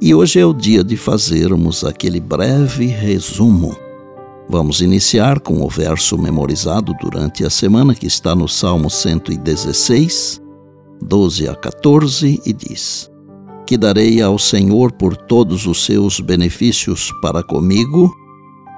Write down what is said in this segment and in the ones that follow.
E hoje é o dia de fazermos aquele breve resumo. Vamos iniciar com o verso memorizado durante a semana que está no Salmo 116, 12 a 14 e diz: Que darei ao Senhor por todos os seus benefícios para comigo,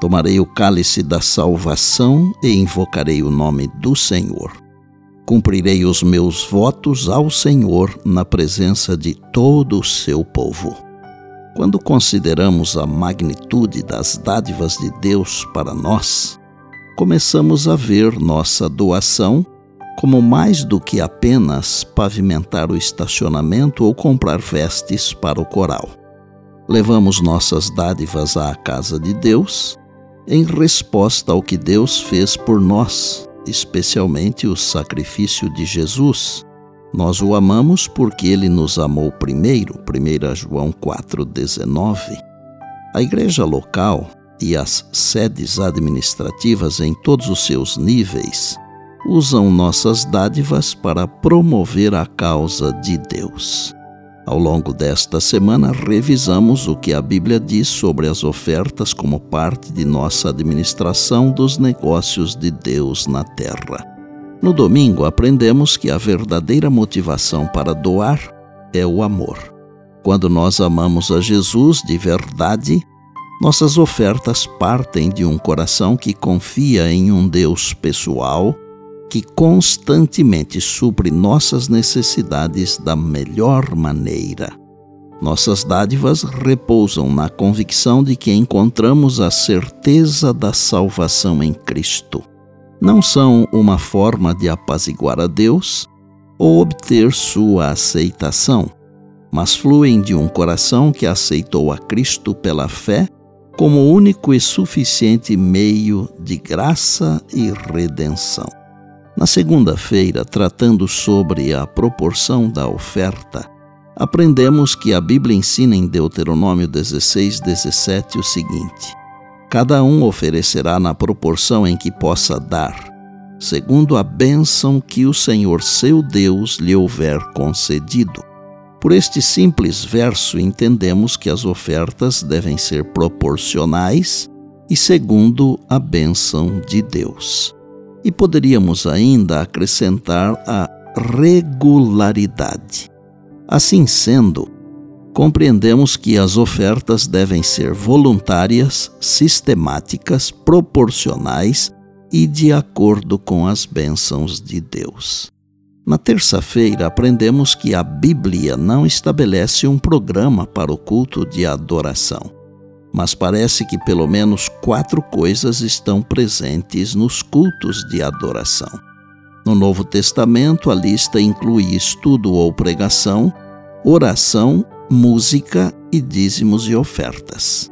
tomarei o cálice da salvação e invocarei o nome do Senhor. Cumprirei os meus votos ao Senhor na presença de todo o seu povo. Quando consideramos a magnitude das dádivas de Deus para nós, começamos a ver nossa doação como mais do que apenas pavimentar o estacionamento ou comprar vestes para o coral. Levamos nossas dádivas à casa de Deus em resposta ao que Deus fez por nós, especialmente o sacrifício de Jesus, nós o amamos porque ele nos amou primeiro, 1 João 4,19. A igreja local e as sedes administrativas em todos os seus níveis usam nossas dádivas para promover a causa de Deus. Ao longo desta semana, revisamos o que a Bíblia diz sobre as ofertas como parte de nossa administração dos negócios de Deus na terra. No domingo, aprendemos que a verdadeira motivação para doar é o amor. Quando nós amamos a Jesus de verdade, nossas ofertas partem de um coração que confia em um Deus pessoal que constantemente supre nossas necessidades da melhor maneira. Nossas dádivas repousam na convicção de que encontramos a certeza da salvação em Cristo não são uma forma de apaziguar a Deus ou obter sua aceitação, mas fluem de um coração que aceitou a Cristo pela fé como único e suficiente meio de graça e redenção. Na segunda-feira, tratando sobre a proporção da oferta, aprendemos que a Bíblia ensina em Deuteronômio 16, 17 o seguinte: Cada um oferecerá na proporção em que possa dar, segundo a bênção que o Senhor seu Deus lhe houver concedido. Por este simples verso, entendemos que as ofertas devem ser proporcionais e segundo a bênção de Deus. E poderíamos ainda acrescentar a regularidade. Assim sendo, compreendemos que as ofertas devem ser voluntárias, sistemáticas, proporcionais e de acordo com as bênçãos de Deus. Na terça-feira, aprendemos que a Bíblia não estabelece um programa para o culto de adoração, mas parece que pelo menos quatro coisas estão presentes nos cultos de adoração. No Novo Testamento, a lista inclui estudo ou pregação, oração música e dízimos e ofertas.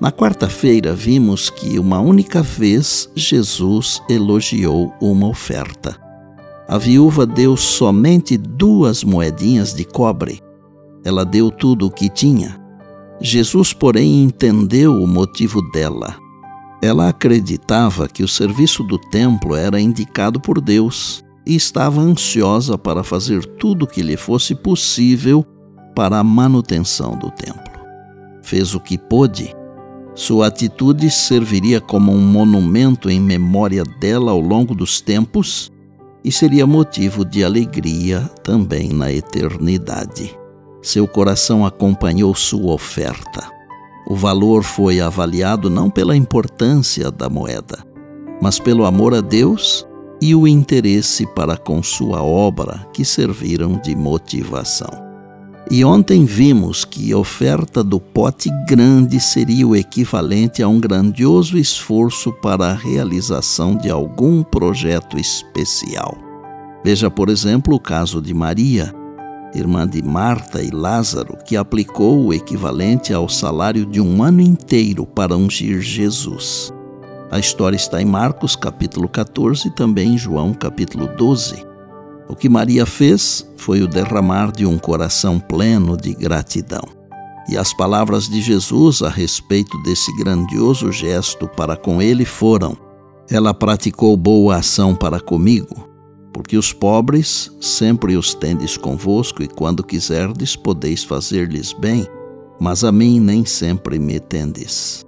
Na quarta-feira, vimos que uma única vez Jesus elogiou uma oferta. A viúva deu somente duas moedinhas de cobre. Ela deu tudo o que tinha. Jesus, porém, entendeu o motivo dela. Ela acreditava que o serviço do templo era indicado por Deus e estava ansiosa para fazer tudo o que lhe fosse possível para a manutenção do templo. Fez o que pôde. Sua atitude serviria como um monumento em memória dela ao longo dos tempos e seria motivo de alegria também na eternidade. Seu coração acompanhou sua oferta. O valor foi avaliado não pela importância da moeda, mas pelo amor a Deus e o interesse para com sua obra que serviram de motivação. E ontem vimos que a oferta do pote grande seria o equivalente a um grandioso esforço para a realização de algum projeto especial. Veja, por exemplo, o caso de Maria. irmã de Marta e Lázaro, que aplicou o equivalente ao salário de um ano inteiro para ungir Jesus. A história está em Marcos capítulo 14 e também em João capítulo 12. O que Maria fez foi o derramar de um coração pleno de gratidão. E as palavras de Jesus a respeito desse grandioso gesto para com ele foram: Ela praticou boa ação para comigo porque os pobres sempre os tendes convosco, e quando quiserdes podeis fazer-lhes bem, mas a mim nem sempre me tendes.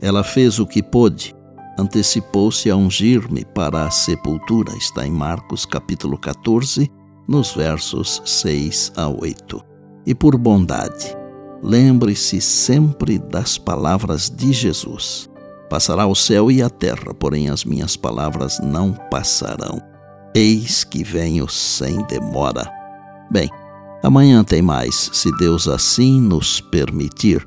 Ela fez o que pôde, antecipou-se a ungir-me para a sepultura, está em Marcos capítulo 14, nos versos 6 a 8. E por bondade, lembre-se sempre das palavras de Jesus. Passará o céu e a terra, porém as minhas palavras não passarão. Eis que venho sem demora. Bem, amanhã tem mais, se Deus assim nos permitir.